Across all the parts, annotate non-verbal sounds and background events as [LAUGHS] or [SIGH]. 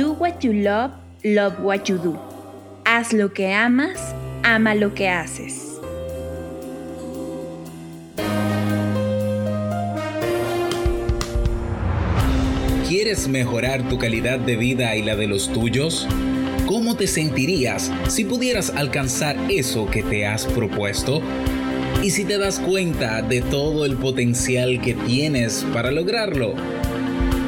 Do what you love, love what you do. Haz lo que amas, ama lo que haces. ¿Quieres mejorar tu calidad de vida y la de los tuyos? ¿Cómo te sentirías si pudieras alcanzar eso que te has propuesto? ¿Y si te das cuenta de todo el potencial que tienes para lograrlo?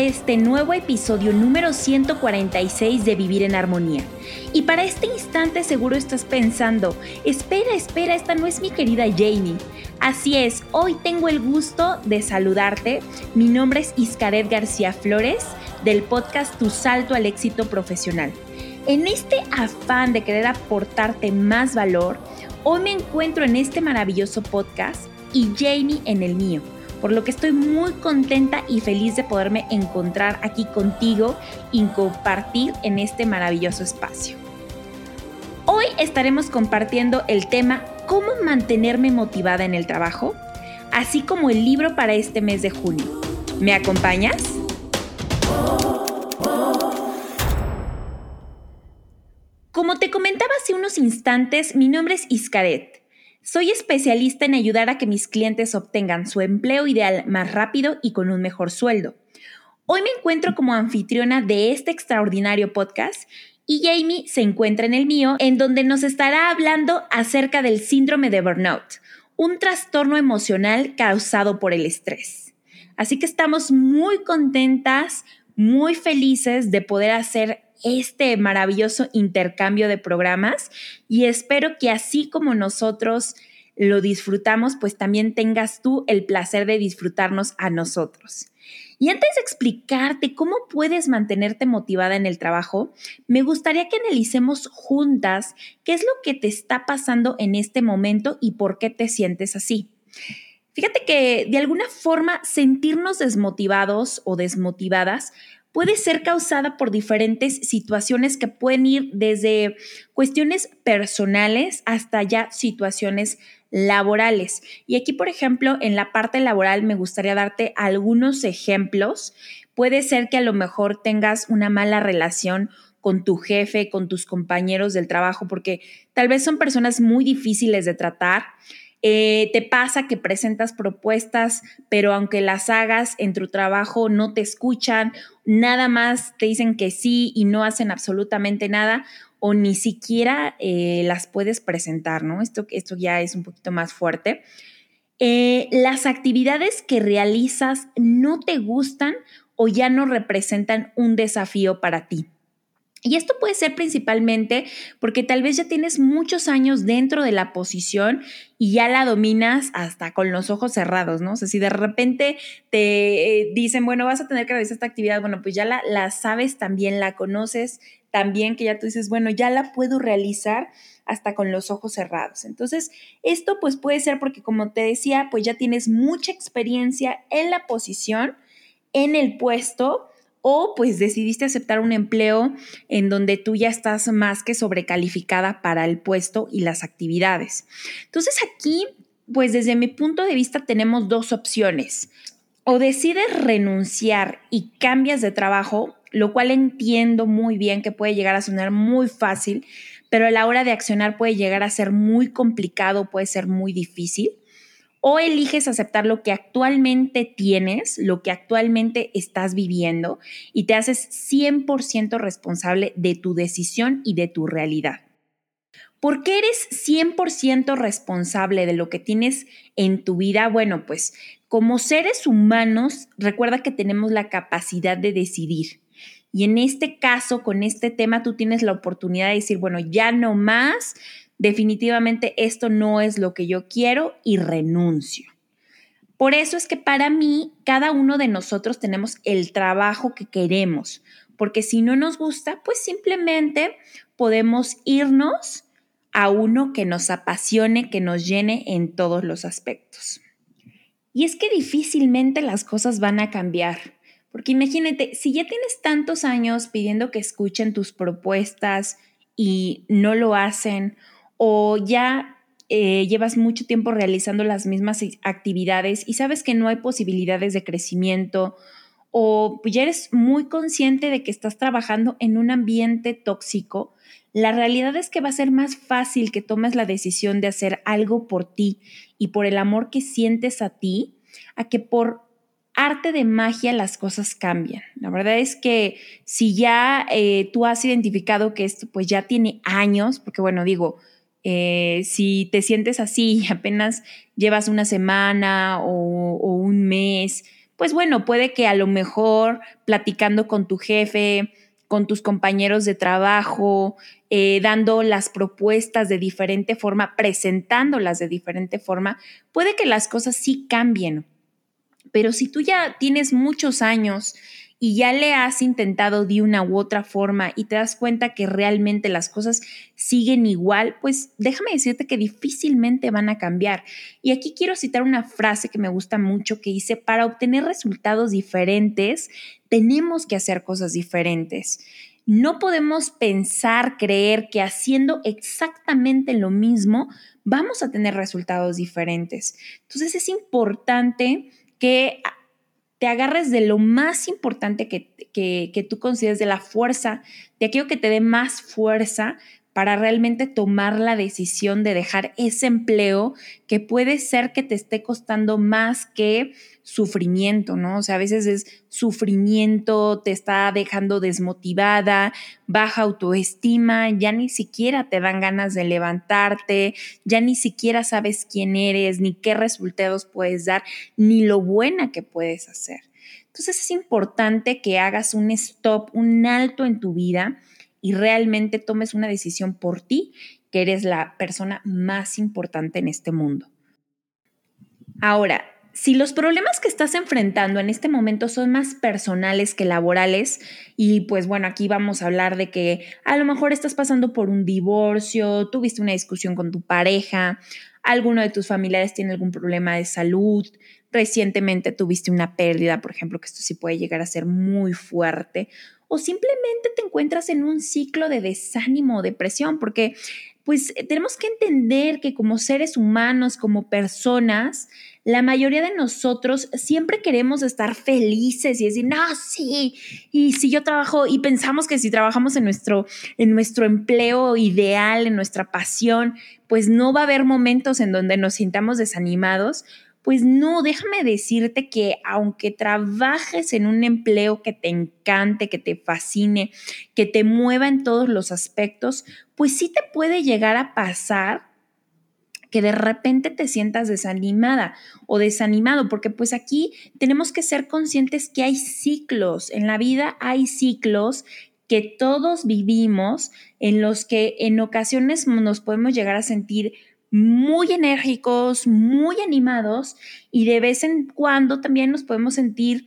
Este nuevo episodio número 146 de Vivir en Armonía. Y para este instante seguro estás pensando, espera, espera, esta no es mi querida Jamie. Así es, hoy tengo el gusto de saludarte. Mi nombre es Iscaret García Flores del podcast Tu Salto al Éxito Profesional. En este afán de querer aportarte más valor, hoy me encuentro en este maravilloso podcast y Jamie en el mío por lo que estoy muy contenta y feliz de poderme encontrar aquí contigo y compartir en este maravilloso espacio. Hoy estaremos compartiendo el tema ¿Cómo mantenerme motivada en el trabajo? Así como el libro para este mes de junio. ¿Me acompañas? Como te comentaba hace unos instantes, mi nombre es Iscaret soy especialista en ayudar a que mis clientes obtengan su empleo ideal más rápido y con un mejor sueldo. Hoy me encuentro como anfitriona de este extraordinario podcast y Jamie se encuentra en el mío, en donde nos estará hablando acerca del síndrome de burnout, un trastorno emocional causado por el estrés. Así que estamos muy contentas, muy felices de poder hacer este maravilloso intercambio de programas y espero que así como nosotros lo disfrutamos, pues también tengas tú el placer de disfrutarnos a nosotros. Y antes de explicarte cómo puedes mantenerte motivada en el trabajo, me gustaría que analicemos juntas qué es lo que te está pasando en este momento y por qué te sientes así. Fíjate que de alguna forma sentirnos desmotivados o desmotivadas puede ser causada por diferentes situaciones que pueden ir desde cuestiones personales hasta ya situaciones laborales. Y aquí, por ejemplo, en la parte laboral me gustaría darte algunos ejemplos. Puede ser que a lo mejor tengas una mala relación con tu jefe, con tus compañeros del trabajo, porque tal vez son personas muy difíciles de tratar eh, te pasa que presentas propuestas, pero aunque las hagas en tu trabajo no te escuchan, nada más te dicen que sí y no hacen absolutamente nada o ni siquiera eh, las puedes presentar, ¿no? Esto, esto ya es un poquito más fuerte. Eh, las actividades que realizas no te gustan o ya no representan un desafío para ti. Y esto puede ser principalmente porque tal vez ya tienes muchos años dentro de la posición y ya la dominas hasta con los ojos cerrados, ¿no? O sea, si de repente te eh, dicen, bueno, vas a tener que realizar esta actividad, bueno, pues ya la, sabes también, la conoces también, que ya tú dices, bueno, ya la puedo realizar hasta con los ojos cerrados. Entonces, esto pues puede ser porque, como te decía, pues ya tienes mucha experiencia en la posición, en el puesto o pues decidiste aceptar un empleo en donde tú ya estás más que sobrecalificada para el puesto y las actividades. Entonces aquí, pues desde mi punto de vista tenemos dos opciones. O decides renunciar y cambias de trabajo, lo cual entiendo muy bien que puede llegar a sonar muy fácil, pero a la hora de accionar puede llegar a ser muy complicado, puede ser muy difícil o eliges aceptar lo que actualmente tienes, lo que actualmente estás viviendo y te haces 100% responsable de tu decisión y de tu realidad. ¿Por qué eres 100% responsable de lo que tienes en tu vida? Bueno, pues como seres humanos, recuerda que tenemos la capacidad de decidir. Y en este caso, con este tema, tú tienes la oportunidad de decir, bueno, ya no más, definitivamente esto no es lo que yo quiero y renuncio. Por eso es que para mí, cada uno de nosotros tenemos el trabajo que queremos, porque si no nos gusta, pues simplemente podemos irnos a uno que nos apasione, que nos llene en todos los aspectos. Y es que difícilmente las cosas van a cambiar, porque imagínate, si ya tienes tantos años pidiendo que escuchen tus propuestas y no lo hacen, o ya eh, llevas mucho tiempo realizando las mismas actividades y sabes que no hay posibilidades de crecimiento, o ya eres muy consciente de que estás trabajando en un ambiente tóxico, la realidad es que va a ser más fácil que tomes la decisión de hacer algo por ti y por el amor que sientes a ti, a que por arte de magia las cosas cambian. La verdad es que si ya eh, tú has identificado que esto pues ya tiene años, porque bueno, digo, eh, si te sientes así y apenas llevas una semana o un mes, pues bueno, puede que a lo mejor platicando con tu jefe, con tus compañeros de trabajo, eh, dando las propuestas de diferente forma, presentándolas de diferente forma, puede que las cosas sí cambien. Pero si tú ya tienes muchos años y ya le has intentado de una u otra forma y te das cuenta que realmente las cosas siguen igual, pues déjame decirte que difícilmente van a cambiar. Y aquí quiero citar una frase que me gusta mucho que dice, para obtener resultados diferentes, tenemos que hacer cosas diferentes. No podemos pensar, creer que haciendo exactamente lo mismo vamos a tener resultados diferentes. Entonces es importante que te agarres de lo más importante que, que, tú consideres, de la fuerza, de aquello que te dé más fuerza para realmente tomar la decisión de dejar ese empleo que puede ser que te esté costando más que sufrimiento, ¿no? O sea, a veces es sufrimiento, te está dejando desmotivada, baja autoestima, ya ni siquiera te dan ganas de levantarte, ya ni siquiera sabes quién eres, ni qué resultados puedes dar, ni lo buena que puedes hacer. Entonces es importante que hagas un stop, un alto en tu vida y realmente tomes una decisión por ti, que eres la persona más importante en este mundo. Ahora, si los problemas que estás enfrentando en este momento son más personales que laborales, y pues bueno, aquí vamos a hablar de que a lo mejor estás pasando por un divorcio, tuviste una discusión con tu pareja, alguno de tus familiares tiene algún problema de salud, recientemente tuviste una pérdida, por ejemplo, que esto sí puede llegar a ser muy fuerte, o simplemente te encuentras en un ciclo de desánimo o depresión, porque pues tenemos que entender que como seres humanos, como personas, la mayoría de nosotros siempre queremos estar felices y decir, no, sí, y si yo trabajo y pensamos que si trabajamos en nuestro, en nuestro empleo ideal, en nuestra pasión, pues no va a haber momentos en donde nos sintamos desanimados. Pues no, déjame decirte que aunque trabajes en un empleo que te encante, que te fascine, que te mueva en todos los aspectos, pues sí te puede llegar a pasar que de repente te sientas desanimada o desanimado, porque pues aquí tenemos que ser conscientes que hay ciclos, en la vida hay ciclos que todos vivimos en los que en ocasiones nos podemos llegar a sentir muy enérgicos, muy animados y de vez en cuando también nos podemos sentir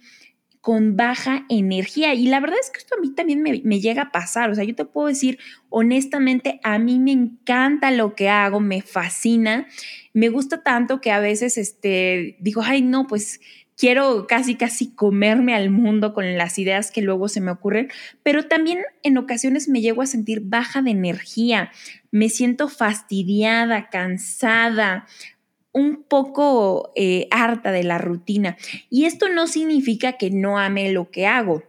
con baja energía. Y la verdad es que esto a mí también me, llega a pasar. O sea, yo te puedo decir honestamente, a mí me encanta lo que hago, me fascina. Me gusta tanto que a veces este, digo, ay, no, pues quiero casi, casi comerme al mundo con las ideas que luego se me ocurren, pero también en ocasiones me llego a sentir baja de energía, me siento fastidiada, cansada, un poco eh, harta de la rutina. Y esto no significa que no ame lo que hago.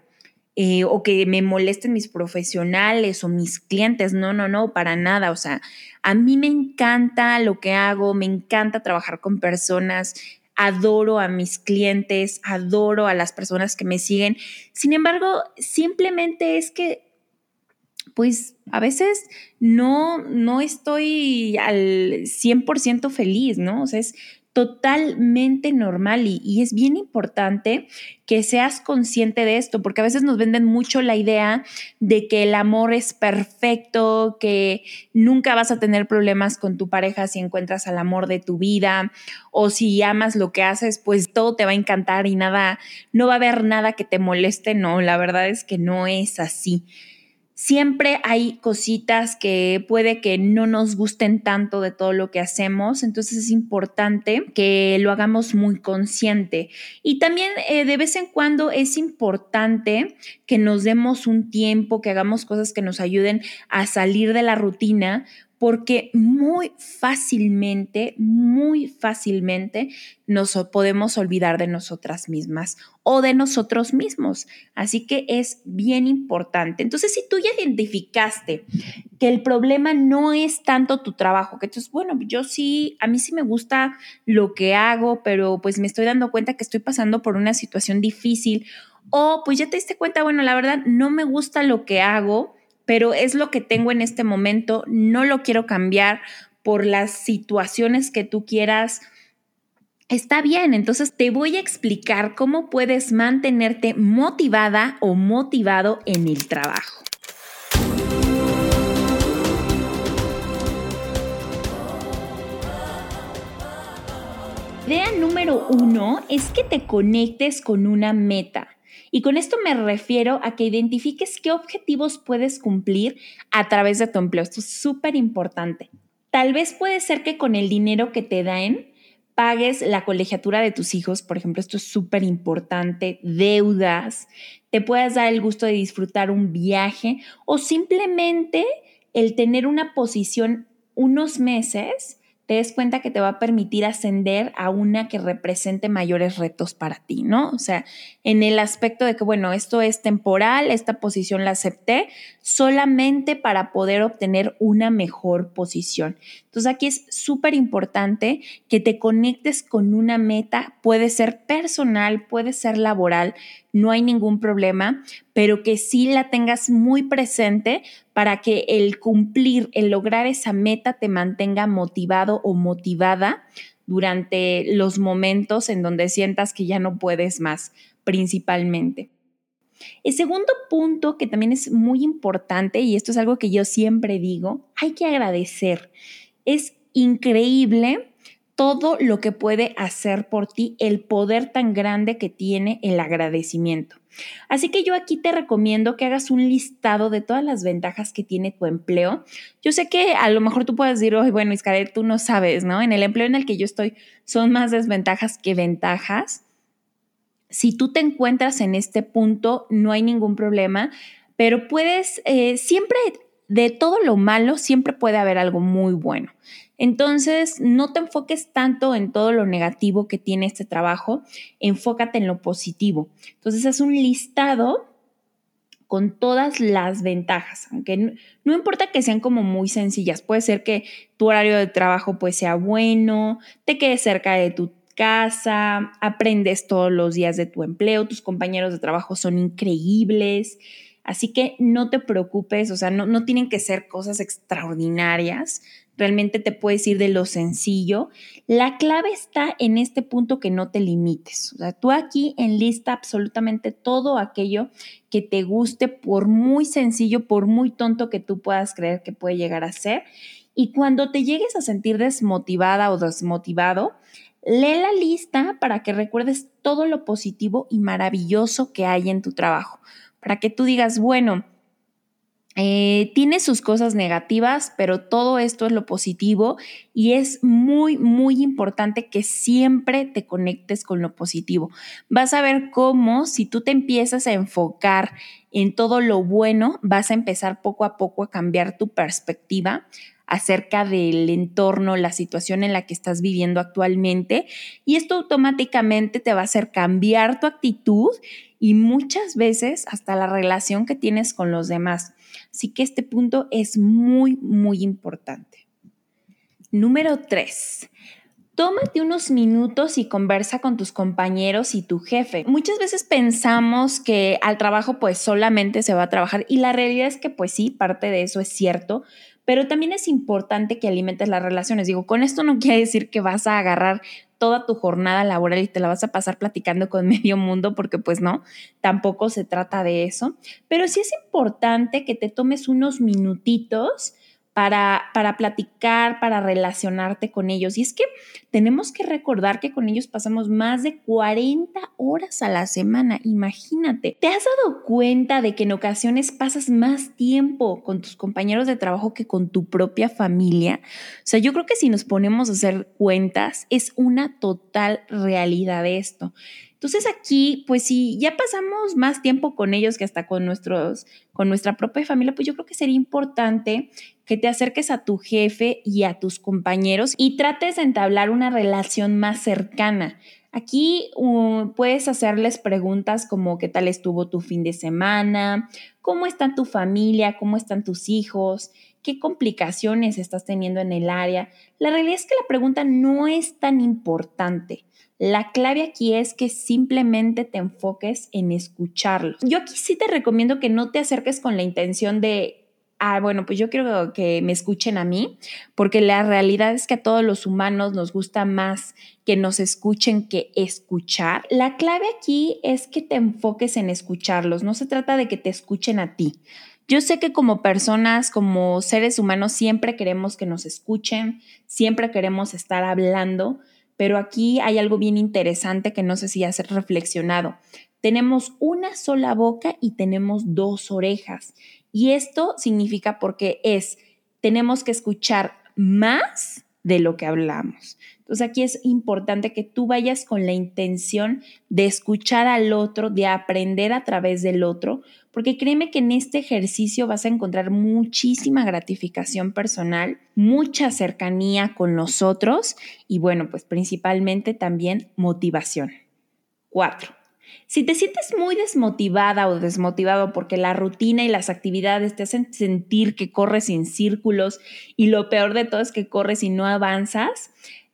Eh, o que me molesten mis profesionales o mis clientes. No, no, no, para nada. O sea, a mí me encanta lo que hago, me encanta trabajar con personas, adoro a mis clientes, adoro a las personas que me siguen. Sin embargo, simplemente es que pues a veces no, no estoy al 100% feliz, ¿no? O sea, es totalmente normal y, es bien importante que seas consciente de esto, porque a veces nos venden mucho la idea de que el amor es perfecto, que nunca vas a tener problemas con tu pareja si encuentras al amor de tu vida o si amas lo que haces, pues todo te va a encantar y nada, no va a haber nada que te moleste, no, la verdad es que no es así. Siempre hay cositas que puede que no nos gusten tanto de todo lo que hacemos, entonces es importante que lo hagamos muy consciente. Y también eh, de vez en cuando es importante que nos demos un tiempo, que hagamos cosas que nos ayuden a salir de la rutina, porque muy fácilmente, muy fácilmente nos podemos olvidar de nosotras mismas o de nosotros mismos. Así que es bien importante. Entonces, si tú ya identificaste que el problema no es tanto tu trabajo, que entonces, bueno, yo sí, a mí sí me gusta lo que hago, pero pues me estoy dando cuenta que estoy pasando por una situación difícil o pues ya te diste cuenta, bueno, la verdad no me gusta lo que hago pero es lo que tengo en este momento, no lo quiero cambiar por las situaciones que tú quieras. Está bien, entonces te voy a explicar cómo puedes mantenerte motivada o motivado en el trabajo. Idea número uno es que te conectes con una meta. Y con esto me refiero a que identifiques qué objetivos puedes cumplir a través de tu empleo. Esto es súper importante. Tal vez puede ser que con el dinero que te den pagues la colegiatura de tus hijos, por ejemplo, esto es súper importante, deudas, te puedas dar el gusto de disfrutar un viaje o simplemente el tener una posición unos meses te des cuenta que te va a permitir ascender a una que represente mayores retos para ti, ¿no? O sea, en el aspecto de que, bueno, esto es temporal, esta posición la acepté solamente para poder obtener una mejor posición. Entonces aquí es súper importante que te conectes con una meta, puede ser personal, puede ser laboral, no hay ningún problema, pero que sí la tengas muy presente para que el cumplir, el lograr esa meta te mantenga motivado o motivada durante los momentos en donde sientas que ya no puedes más, principalmente. El segundo punto que también es muy importante, y esto es algo que yo siempre digo, hay que agradecer. Es increíble todo lo que puede hacer por ti, el poder tan grande que tiene el agradecimiento. Así que yo aquí te recomiendo que hagas un listado de todas las ventajas que tiene tu empleo. Yo sé que a lo mejor tú puedes decir, bueno, Iscaret, tú no sabes, ¿no? En el empleo en el que yo estoy son más desventajas que ventajas. Si tú te encuentras en este punto, no hay ningún problema, pero puedes eh, siempre de todo lo malo siempre puede haber algo muy bueno. Entonces, no te enfoques tanto en todo lo negativo que tiene este trabajo, enfócate en lo positivo. Entonces, haz un listado con todas las ventajas, aunque no, importa que sean como muy sencillas, puede ser que tu horario de trabajo pues sea bueno, te quedes cerca de tu casa, aprendes todos los días de tu empleo, tus compañeros de trabajo son increíbles, Así que no te preocupes, o sea, no, tienen que ser cosas extraordinarias, realmente te puedes ir de lo sencillo. La clave está en este punto que no te limites. O sea, tú aquí enlista absolutamente todo aquello que te guste, por muy sencillo, por muy tonto que tú puedas creer que puede llegar a ser. Y cuando te llegues a sentir desmotivada o desmotivado, lee la lista para que recuerdes todo lo positivo y maravilloso que hay en tu trabajo para que tú digas, bueno, eh, tiene sus cosas negativas, pero todo esto es lo positivo y es muy, muy importante que siempre te conectes con lo positivo. Vas a ver cómo si tú te empiezas a enfocar en todo lo bueno, vas a empezar poco a poco a cambiar tu perspectiva acerca del entorno, la situación en la que estás viviendo actualmente y esto automáticamente te va a hacer cambiar tu actitud y muchas veces hasta la relación que tienes con los demás. Así que este punto es muy, muy importante. Número tres, Tómate unos minutos y conversa con tus compañeros y tu jefe. Muchas veces pensamos que al trabajo pues solamente se va a trabajar y la realidad es que pues sí, parte de eso es cierto, pero también es importante que alimentes las relaciones. Digo, con esto no quiere decir que vas a agarrar toda tu jornada laboral y te la vas a pasar platicando con [LAUGHS] medio mundo, porque pues no, tampoco se trata de eso, pero sí es importante que te tomes unos minutitos para, para platicar, para relacionarte con ellos. Y es que tenemos que recordar que con ellos pasamos más de 40 horas a la semana. Imagínate, ¿te has dado cuenta de que en ocasiones pasas más tiempo con tus compañeros de trabajo que con tu propia familia? O sea, yo creo que si nos ponemos a hacer cuentas, es una total realidad esto. Entonces aquí, pues si ya pasamos más tiempo con ellos que hasta con nuestros, con nuestra propia familia, pues yo creo que sería importante que te acerques a tu jefe y a tus compañeros y trates de entablar una relación más cercana. Aquí uh, puedes hacerles preguntas como qué tal estuvo tu fin de semana, cómo está tu familia, cómo están tus hijos, qué complicaciones estás teniendo en el área. La realidad es que la pregunta no es tan importante. La clave aquí es que simplemente te enfoques en escucharlos. Yo aquí sí te recomiendo que no te acerques con la intención de, ah, bueno, pues yo quiero que me escuchen a mí, porque la realidad es que a todos los humanos nos gusta más que nos escuchen que escuchar. La clave aquí es que te enfoques en escucharlos, no se trata de que te escuchen a ti. Yo sé que como personas, como seres humanos, siempre queremos que nos escuchen, siempre queremos estar hablando, pero aquí hay algo bien interesante que no sé si has reflexionado. Tenemos una sola boca y tenemos dos orejas. Y esto significa porque es, tenemos que escuchar más de lo que hablamos. Entonces aquí es importante que tú vayas con la intención de escuchar al otro, de aprender a través del otro, porque créeme que en este ejercicio vas a encontrar muchísima gratificación personal, mucha cercanía con los otros y bueno, pues principalmente también motivación. Cuatro. Si te sientes muy desmotivada o desmotivado porque la rutina y las actividades te hacen sentir que corres en círculos y lo peor de todo es que corres y no avanzas,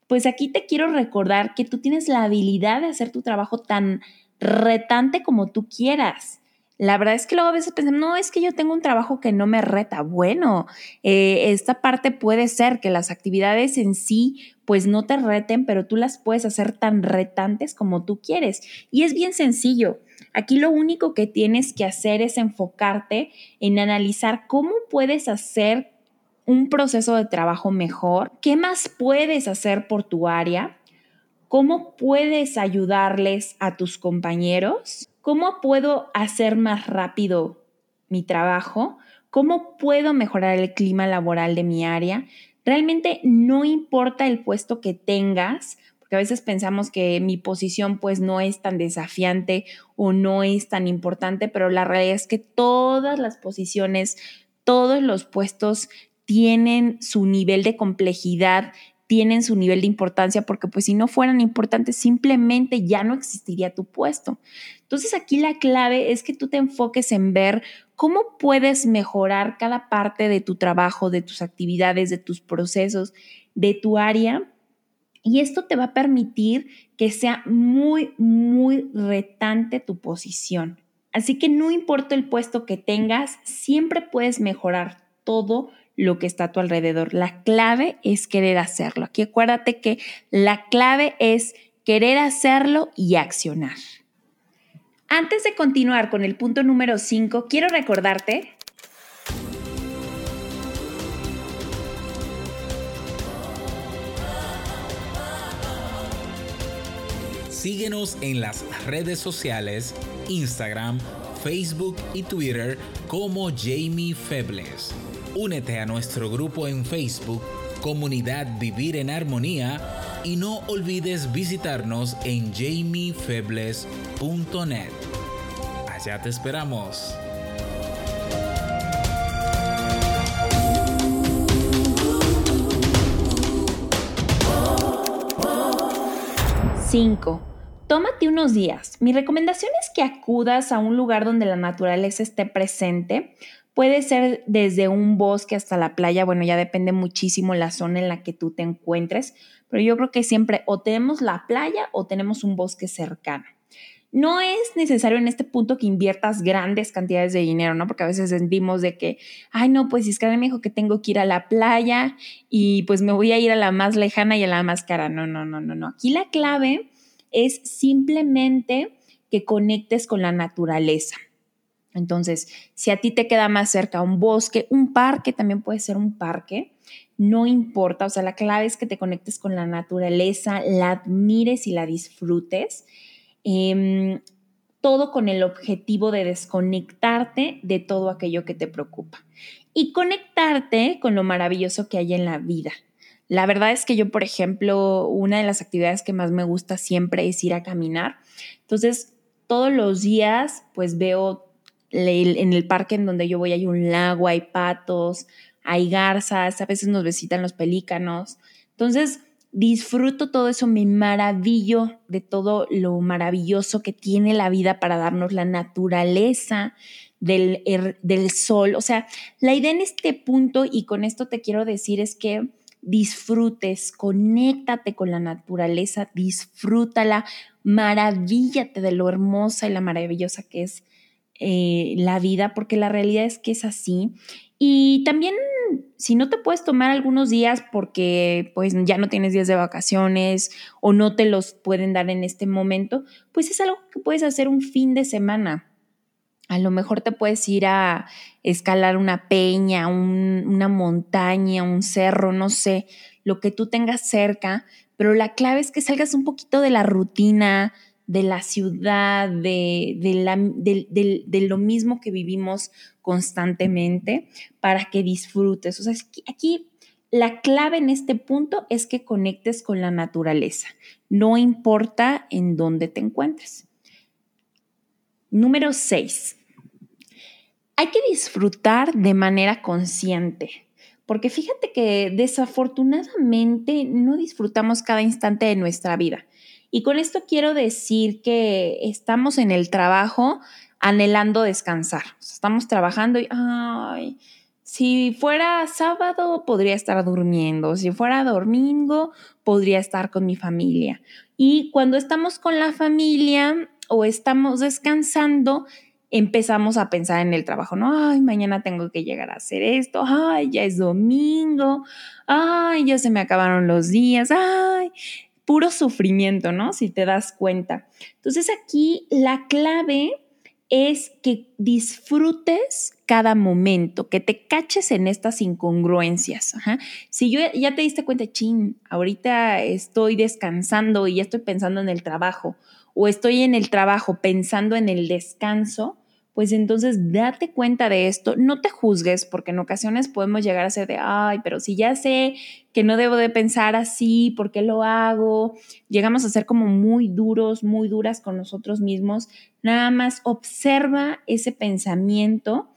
pues aquí te quiero recordar que tú tienes la habilidad de hacer tu trabajo tan retante como tú quieras. La verdad es que luego a veces pensamos, no, es que yo tengo un trabajo que no me reta. Bueno, eh, esta parte puede ser que las actividades en sí pues no te reten, pero tú las puedes hacer tan retantes como tú quieres. Y es bien sencillo. Aquí lo único que tienes que hacer es enfocarte en analizar cómo puedes hacer un proceso de trabajo mejor, qué más puedes hacer por tu área, cómo puedes ayudarles a tus compañeros ¿Cómo puedo hacer más rápido mi trabajo? ¿Cómo puedo mejorar el clima laboral de mi área? Realmente no importa el puesto que tengas, porque a veces pensamos que mi posición pues no es tan desafiante o no es tan importante, pero la realidad es que todas las posiciones, todos los puestos tienen su nivel de complejidad tienen su nivel de importancia porque pues si no fueran importantes simplemente ya no existiría tu puesto. Entonces aquí la clave es que tú te enfoques en ver cómo puedes mejorar cada parte de tu trabajo, de tus actividades, de tus procesos, de tu área. Y esto te va a permitir que sea muy, muy retante tu posición. Así que no importa el puesto que tengas, siempre puedes mejorar todo lo que está a tu alrededor. La clave es querer hacerlo. Aquí acuérdate que la clave es querer hacerlo y accionar. Antes de continuar con el punto número 5, quiero recordarte Síguenos en las redes sociales, Instagram, Facebook y Twitter como Jamie Febles. Únete a nuestro grupo en Facebook, Comunidad Vivir en Armonía, y no olvides visitarnos en jamiefebles.net. Allá te esperamos. Cinco. Tómate unos días. Mi recomendación es que acudas a un lugar donde la naturaleza esté presente Puede ser desde un bosque hasta la playa, bueno, ya depende muchísimo la zona en la que tú te encuentres, pero yo creo que siempre o tenemos la playa o tenemos un bosque cercano. No es necesario en este punto que inviertas grandes cantidades de dinero, ¿no? Porque a veces sentimos de que, ay, no, pues Iscarel me dijo que tengo que ir a la playa y pues me voy a ir a la más lejana y a la más cara. No, no, no, no, no. Aquí la clave es simplemente que conectes con la naturaleza. Entonces, si a ti te queda más cerca un bosque, un parque, también puede ser un parque, no importa, o sea, la clave es que te conectes con la naturaleza, la admires y la disfrutes. Em, todo con el objetivo de desconectarte de todo aquello que te preocupa y conectarte con lo maravilloso que hay en la vida. La verdad es que yo, por ejemplo, una de las actividades que más me gusta siempre es ir a caminar. Entonces, todos los días, pues veo en el parque en donde yo voy hay un lago, hay patos, hay garzas, a veces nos visitan los pelícanos. Entonces, disfruto todo eso, me maravillo de todo lo maravilloso que tiene la vida para darnos la naturaleza del, del sol. O sea, la idea en este punto, y con esto te quiero decir, es que disfrutes, conéctate con la naturaleza, disfrútala, maravíllate de lo hermosa y la maravillosa que es eh, la vida, porque la realidad es que es así. Y también, si no te puedes tomar algunos días porque pues ya no tienes días de vacaciones o no te los pueden dar en este momento, pues es algo que puedes hacer un fin de semana. A lo mejor te puedes ir a escalar una peña, una montaña, un cerro, no sé, lo que tú tengas cerca, pero la clave es que salgas un poquito de la rutina, de la ciudad, de, de, lo mismo que vivimos constantemente para que disfrutes. O sea, aquí la clave en este punto es que conectes con la naturaleza, no importa en dónde te encuentres. Número 6. Hay que disfrutar de manera consciente, porque fíjate que desafortunadamente no disfrutamos cada instante de nuestra vida. Y con esto quiero decir que estamos en el trabajo anhelando descansar. Estamos trabajando y, ay, si fuera sábado podría estar durmiendo, si fuera domingo podría estar con mi familia. Y cuando estamos con la familia o estamos descansando, empezamos a pensar en el trabajo, ¿no? Ay, mañana tengo que llegar a hacer esto, ay, ya es domingo, ay, ya se me acabaron los días, ay, puro sufrimiento, ¿no? Si te das cuenta. Entonces aquí la clave es que disfrutes cada momento, que te caches en estas incongruencias. Si yo ya te diste cuenta, chin, ahorita estoy descansando y ya estoy pensando en el trabajo, o estoy en el trabajo pensando en el descanso, pues entonces date cuenta de esto, no te juzgues porque en ocasiones podemos llegar a ser de, ay, pero si ya sé que no debo de pensar así, ¿por qué lo hago? Llegamos a ser como muy duros, muy duras con nosotros mismos. Nada más observa ese pensamiento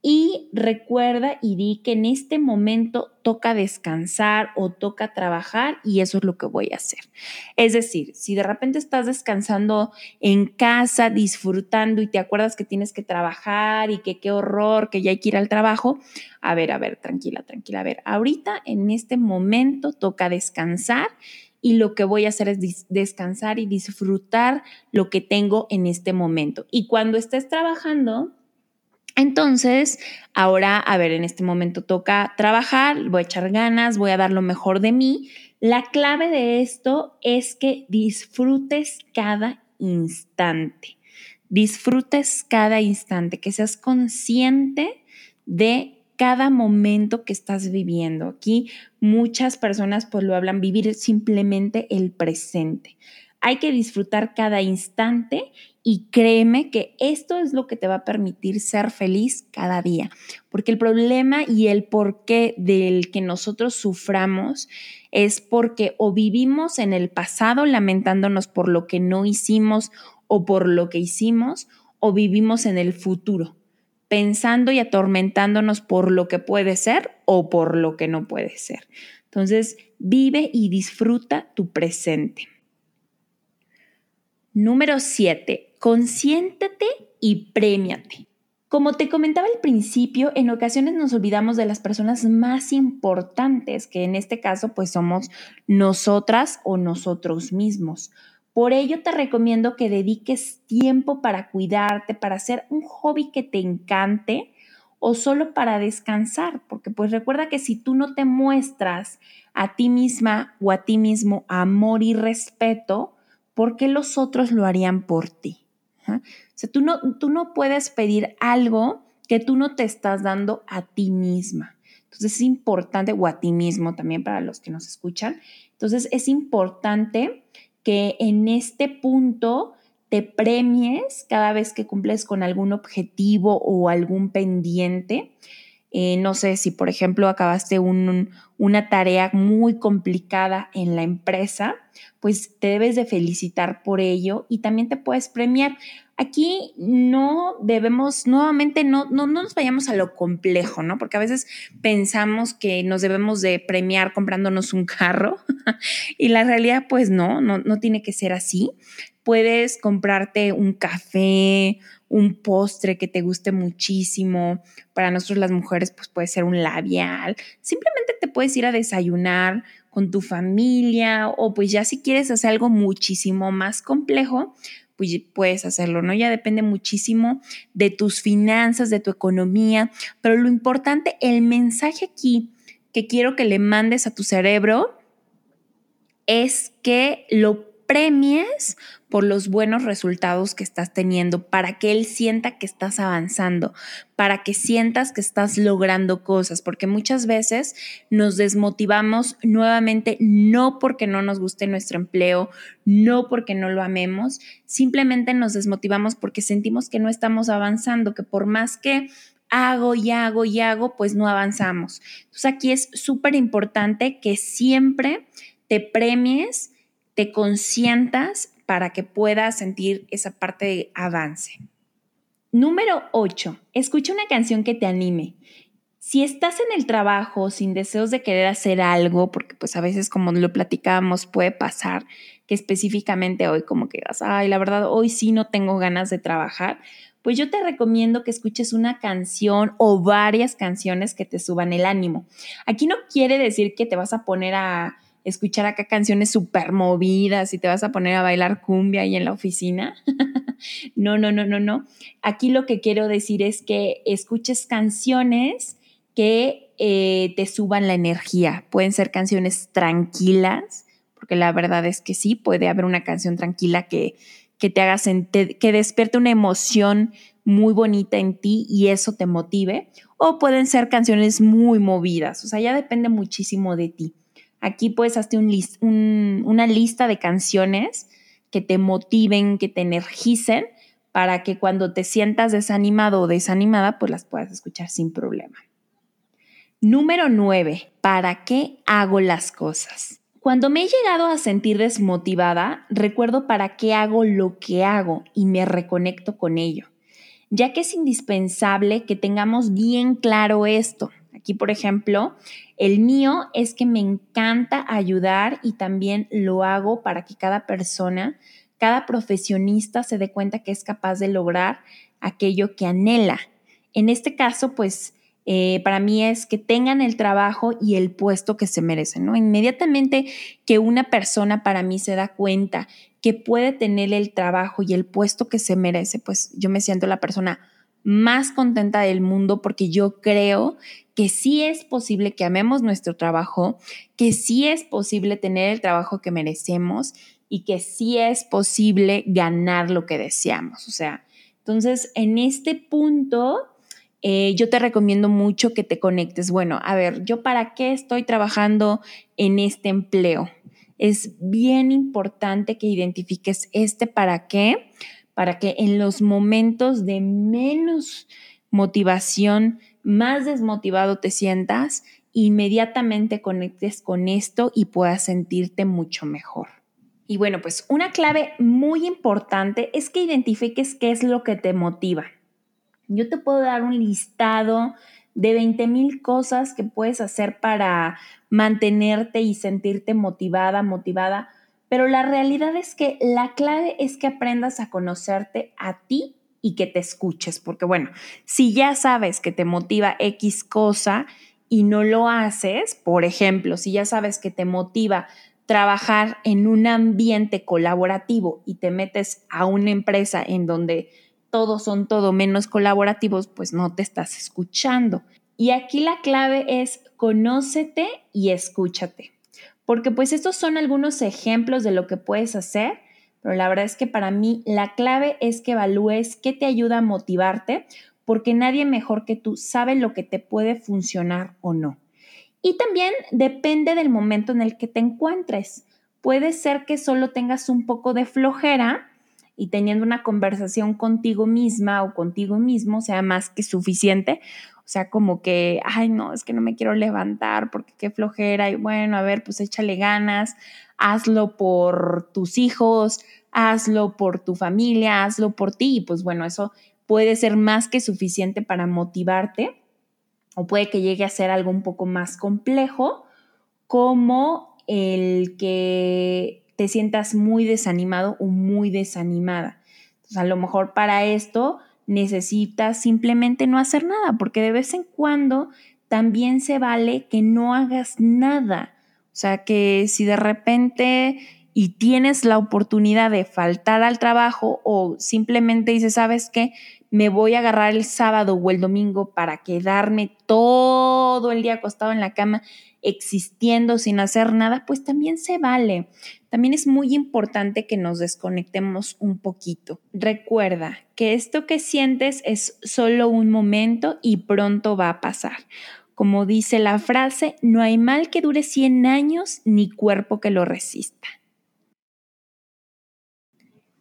y recuerda y di que en este momento toca descansar o toca trabajar y eso es lo que voy a hacer. Es decir, si de repente estás descansando en casa, disfrutando y te acuerdas que tienes que trabajar y que qué horror, que ya hay que ir al trabajo, a ver, a ver, tranquila, tranquila, a ver, ahorita en este momento toca descansar y lo que voy a hacer es descansar y disfrutar lo que tengo en este momento. Y cuando estés trabajando, entonces, ahora, a ver, en este momento toca trabajar, voy a echar ganas, voy a dar lo mejor de mí. La clave de esto es que disfrutes cada instante. Disfrutes cada instante, que seas consciente de cada momento que estás viviendo. Aquí muchas personas pues lo hablan vivir simplemente el presente. Hay que disfrutar cada instante y créeme que esto es lo que te va a permitir ser feliz cada día, porque el problema y el porqué del que nosotros suframos es porque o vivimos en el pasado lamentándonos por lo que no hicimos o por lo que hicimos, o vivimos en el futuro pensando y atormentándonos por lo que puede ser o por lo que no puede ser. Entonces, vive y disfruta tu presente. Número 7. Consiéntate y premiate. Como te comentaba al principio, en ocasiones nos olvidamos de las personas más importantes, que en este caso pues somos nosotras o nosotros mismos. Por ello te recomiendo que dediques tiempo para cuidarte, para hacer un hobby que te encante o solo para descansar, porque pues recuerda que si tú no te muestras a ti misma o a ti mismo amor y respeto, ¿por qué los otros lo harían por ti? O sea, tú no, tú no puedes pedir algo que tú no te estás dando a ti misma. Entonces es importante, o a ti mismo también para los que nos escuchan. Entonces es importante que en este punto te premies cada vez que cumples con algún objetivo o algún pendiente. Eh, no sé si, por ejemplo, acabaste una tarea muy complicada en la empresa, pues te debes de felicitar por ello y también te puedes premiar. Aquí no debemos, nuevamente, no, no, no nos vayamos a lo complejo, ¿no? Porque a veces pensamos que nos debemos de premiar comprándonos un carro [LAUGHS] y la realidad, pues no, no, no tiene que ser así puedes comprarte un café, un postre que te guste muchísimo. Para nosotros las mujeres, pues puede ser un labial. Simplemente te puedes ir a desayunar con tu familia o pues ya si quieres hacer algo muchísimo más complejo, pues puedes hacerlo, ¿no? Ya depende muchísimo de tus finanzas, de tu economía, pero lo importante, el mensaje aquí que quiero que le mandes a tu cerebro es que lo premies por los buenos resultados que estás teniendo, para que él sienta que estás avanzando, para que sientas que estás logrando cosas, porque muchas veces nos desmotivamos nuevamente no porque no nos guste nuestro empleo, no porque no lo amemos, simplemente nos desmotivamos porque sentimos que no estamos avanzando, que por más que hago y hago y hago, pues no avanzamos. Entonces aquí es súper importante que siempre te premies, te consientas para que puedas sentir esa parte de avance. Número 8. Escucha una canción que te anime. Si estás en el trabajo sin deseos de querer hacer algo, porque pues a veces como lo platicábamos puede pasar que específicamente hoy como que digas, ay, la verdad hoy sí no tengo ganas de trabajar, pues yo te recomiendo que escuches una canción o varias canciones que te suban el ánimo. Aquí no quiere decir que te vas a poner a escuchar acá canciones súper movidas y te vas a poner a bailar cumbia ahí en la oficina. [LAUGHS] no, no, no, no, no. Aquí lo que quiero decir es que escuches canciones que eh, te suban la energía. Pueden ser canciones tranquilas, porque la verdad es que sí, puede haber una canción tranquila que, que te haga sentir, que despierte una emoción muy bonita en ti y eso te motive. O pueden ser canciones muy movidas, o sea, ya depende muchísimo de ti. Aquí puedes hacer una lista de canciones que te motiven, que te energicen, para que cuando te sientas desanimado o desanimada, pues las puedas escuchar sin problema. Número 9. ¿Para qué hago las cosas? Cuando me he llegado a sentir desmotivada, recuerdo para qué hago lo que hago y me reconecto con ello, ya que es indispensable que tengamos bien claro esto. Aquí, por ejemplo, el mío es que me encanta ayudar y también lo hago para que cada persona, cada profesionista se dé cuenta que es capaz de lograr aquello que anhela. En este caso, pues eh, para mí es que tengan el trabajo y el puesto que se merecen, ¿no? Inmediatamente que una persona para mí se da cuenta que puede tener el trabajo y el puesto que se merece, pues yo me siento la persona más contenta del mundo porque yo creo que sí es posible que amemos nuestro trabajo, que sí es posible tener el trabajo que merecemos y que sí es posible ganar lo que deseamos. O sea, entonces en este punto eh, yo te recomiendo mucho que te conectes. Bueno, a ver, ¿yo para qué estoy trabajando en este empleo? Es bien importante que identifiques este para qué, para que en los momentos de menos motivación, más desmotivado te sientas, inmediatamente conectes con esto y puedas sentirte mucho mejor. Y bueno, pues una clave muy importante es que identifiques qué es lo que te motiva. Yo te puedo dar un listado de 20 mil cosas que puedes hacer para mantenerte y sentirte motivada, motivada, pero la realidad es que la clave es que aprendas a conocerte a ti y que te escuches, porque bueno, si ya sabes que te motiva X cosa y no lo haces, por ejemplo, si ya sabes que te motiva trabajar en un ambiente colaborativo y te metes a una empresa en donde todos son todo menos colaborativos, pues no te estás escuchando. Y aquí la clave es conócete y escúchate. Porque pues estos son algunos ejemplos de lo que puedes hacer, pero la verdad es que para mí la clave es que evalúes qué te ayuda a motivarte, porque nadie mejor que tú sabe lo que te puede funcionar o no. Y también depende del momento en el que te encuentres. Puede ser que solo tengas un poco de flojera y teniendo una conversación contigo misma o contigo mismo sea más que suficiente. O sea, como que, ay, no, es que no me quiero levantar porque qué flojera. Y bueno, a ver, pues échale ganas, hazlo por tus hijos, hazlo por tu familia, hazlo por ti. Y pues bueno, eso puede ser más que suficiente para motivarte o puede que llegue a ser algo un poco más complejo, como el que te sientas muy desanimado o muy desanimada. Entonces, a lo mejor para esto necesitas simplemente no hacer nada, porque de vez en cuando también se vale que no hagas nada. O sea, que si de repente y tienes la oportunidad de faltar al trabajo o simplemente dices, ¿sabes qué? Me voy a agarrar el sábado o el domingo para quedarme todo el día acostado en la cama existiendo sin hacer nada, pues también se vale. También es muy importante que nos desconectemos un poquito. Recuerda que esto que sientes es solo un momento y pronto va a pasar. Como dice la frase, no hay mal que dure 100 años ni cuerpo que lo resista.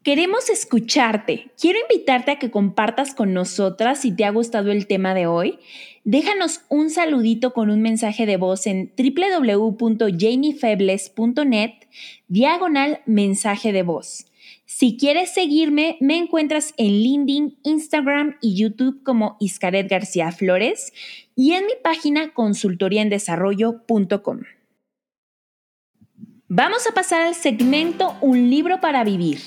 Queremos escucharte. Quiero invitarte a que compartas con nosotras si te ha gustado el tema de hoy. Déjanos un saludito con un mensaje de voz en www.jamiefebles.net diagonal mensaje de voz. Si quieres seguirme, me encuentras en LinkedIn, Instagram y YouTube como Iscaret García Flores y en mi página consultoriaendesarrollo.com. Vamos a pasar al segmento Un libro para vivir.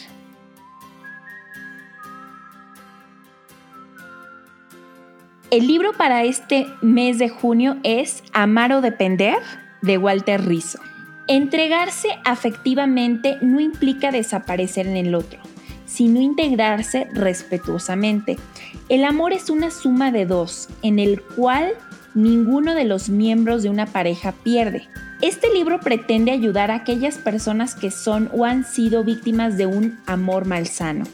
El libro para este mes de junio es Amar o Depender de Walter Rizzo. Entregarse afectivamente no implica desaparecer en el otro, sino integrarse respetuosamente. El amor es una suma de dos, en el cual ninguno de los miembros de una pareja pierde. Este libro pretende ayudar a aquellas personas que son o han sido víctimas de un amor malsano,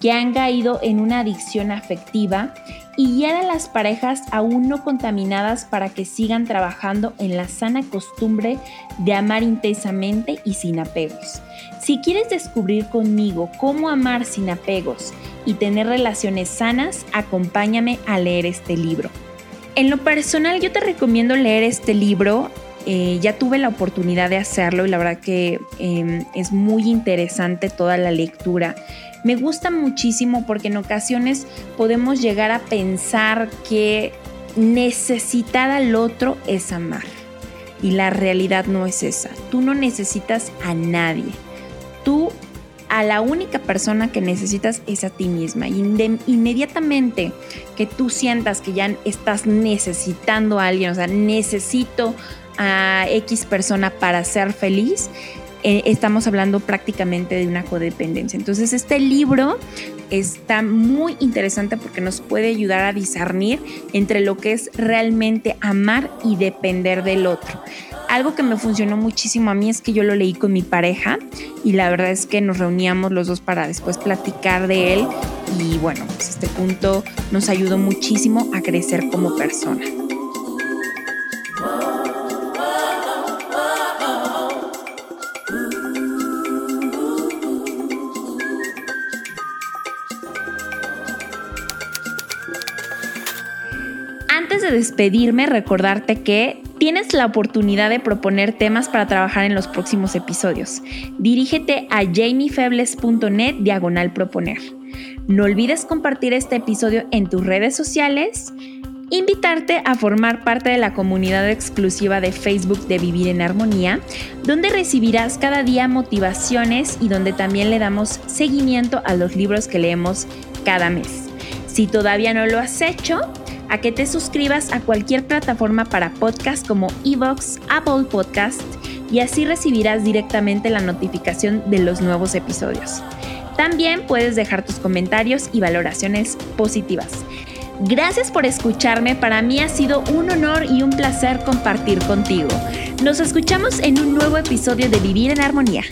que han caído en una adicción afectiva y guiar a las parejas aún no contaminadas para que sigan trabajando en la sana costumbre de amar intensamente y sin apegos. Si quieres descubrir conmigo cómo amar sin apegos y tener relaciones sanas, acompáñame a leer este libro. En lo personal yo te recomiendo leer este libro. Eh, ya tuve la oportunidad de hacerlo y la verdad que em, es muy interesante toda la lectura. Me gusta muchísimo porque en ocasiones podemos llegar a pensar que necesitar al otro es amar. Y la realidad no es esa. Tú no necesitas a nadie. Tú a la única persona que necesitas es a ti misma. Inmediatamente que tú sientas que ya estás necesitando a alguien, o sea, necesito a X persona para ser feliz, eh, estamos hablando prácticamente de una codependencia. Entonces este libro está muy interesante porque nos puede ayudar a discernir entre lo que es realmente amar y depender del otro. Algo que me funcionó muchísimo a mí es que yo lo leí con mi pareja y la verdad es que nos reuníamos los dos para después platicar de él y bueno, pues este punto nos ayudó muchísimo a crecer como persona. Despedirme, recordarte que tienes la oportunidad de proponer temas para trabajar en los próximos episodios. Dirígete a jamiefebles.net diagonal proponer. No olvides compartir este episodio en tus redes sociales, invitarte a formar parte de la comunidad exclusiva de Facebook de Vivir en Armonía, donde recibirás cada día motivaciones y donde también le damos seguimiento a los libros que leemos cada mes. Si todavía no lo has hecho, a que te suscribas a cualquier plataforma para podcast como Evox, Apple Podcast y así recibirás directamente la notificación de los nuevos episodios. También puedes dejar tus comentarios y valoraciones positivas. Gracias por escucharme, para mí ha sido un honor y un placer compartir contigo. Nos escuchamos en un nuevo episodio de Vivir en Armonía.